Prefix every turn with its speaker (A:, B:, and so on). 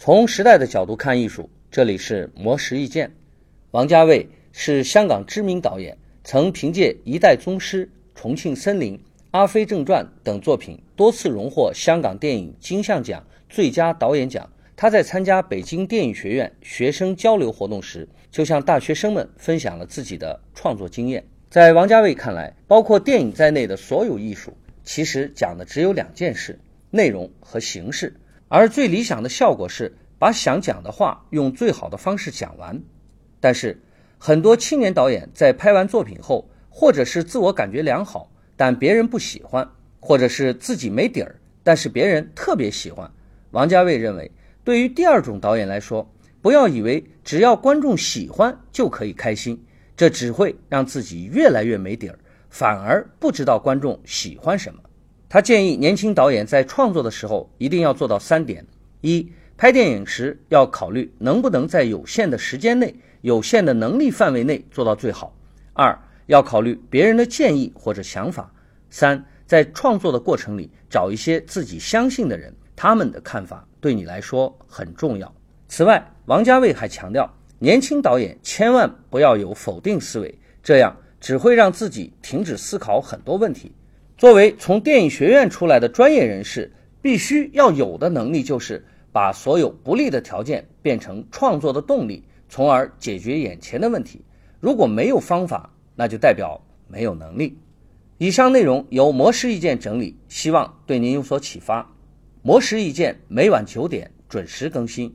A: 从时代的角度看艺术，这里是魔石意见。王家卫是香港知名导演，曾凭借《一代宗师》《重庆森林》《阿飞正传》等作品多次荣获香港电影金像奖最佳导演奖。他在参加北京电影学院学生交流活动时，就向大学生们分享了自己的创作经验。在王家卫看来，包括电影在内的所有艺术，其实讲的只有两件事：内容和形式。而最理想的效果是把想讲的话用最好的方式讲完。但是，很多青年导演在拍完作品后，或者是自我感觉良好，但别人不喜欢；或者是自己没底儿，但是别人特别喜欢。王家卫认为，对于第二种导演来说，不要以为只要观众喜欢就可以开心，这只会让自己越来越没底儿，反而不知道观众喜欢什么。他建议年轻导演在创作的时候一定要做到三点：一、拍电影时要考虑能不能在有限的时间内。有限的能力范围内做到最好。二要考虑别人的建议或者想法。三在创作的过程里找一些自己相信的人，他们的看法对你来说很重要。此外，王家卫还强调，年轻导演千万不要有否定思维，这样只会让自己停止思考很多问题。作为从电影学院出来的专业人士，必须要有的能力就是把所有不利的条件变成创作的动力。从而解决眼前的问题。如果没有方法，那就代表没有能力。以上内容由魔石意见整理，希望对您有所启发。魔石意见每晚九点准时更新。